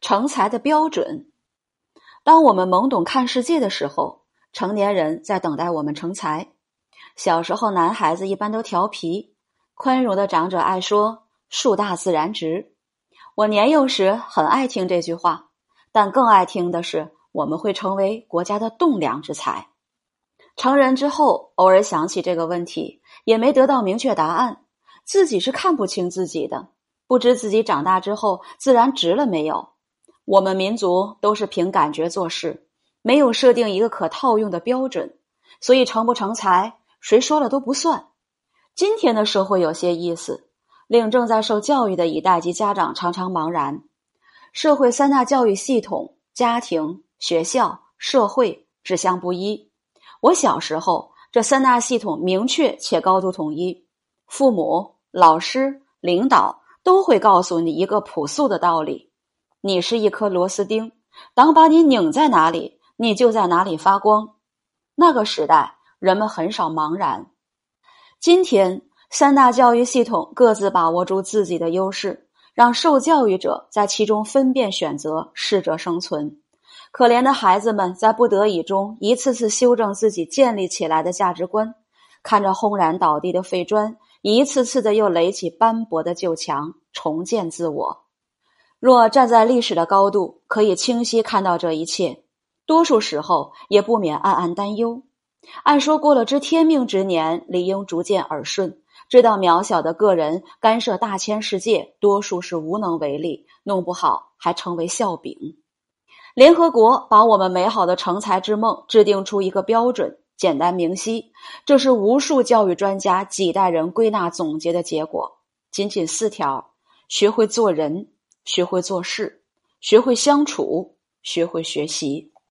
成才的标准。当我们懵懂看世界的时候，成年人在等待我们成才。小时候，男孩子一般都调皮，宽容的长者爱说“树大自然直”。我年幼时很爱听这句话，但更爱听的是我们会成为国家的栋梁之才。成人之后，偶尔想起这个问题，也没得到明确答案。自己是看不清自己的，不知自己长大之后自然直了没有。我们民族都是凭感觉做事，没有设定一个可套用的标准，所以成不成才，谁说了都不算。今天的社会有些意思，令正在受教育的一代及家长常常茫然。社会三大教育系统：家庭、学校、社会，指向不一。我小时候，这三大系统明确且高度统一，父母、老师、领导都会告诉你一个朴素的道理。你是一颗螺丝钉，当把你拧在哪里，你就在哪里发光。那个时代，人们很少茫然。今天，三大教育系统各自把握住自己的优势，让受教育者在其中分辨选择，适者生存。可怜的孩子们在不得已中，一次次修正自己建立起来的价值观，看着轰然倒地的废砖，一次次的又垒起斑驳的旧墙，重建自我。若站在历史的高度，可以清晰看到这一切，多数时候也不免暗暗担忧。按说过了知天命之年，理应逐渐耳顺，知道渺小的个人干涉大千世界，多数是无能为力，弄不好还成为笑柄。联合国把我们美好的成才之梦制定出一个标准，简单明晰，这是无数教育专家几代人归纳总结的结果，仅仅四条：学会做人。学会做事，学会相处，学会学习。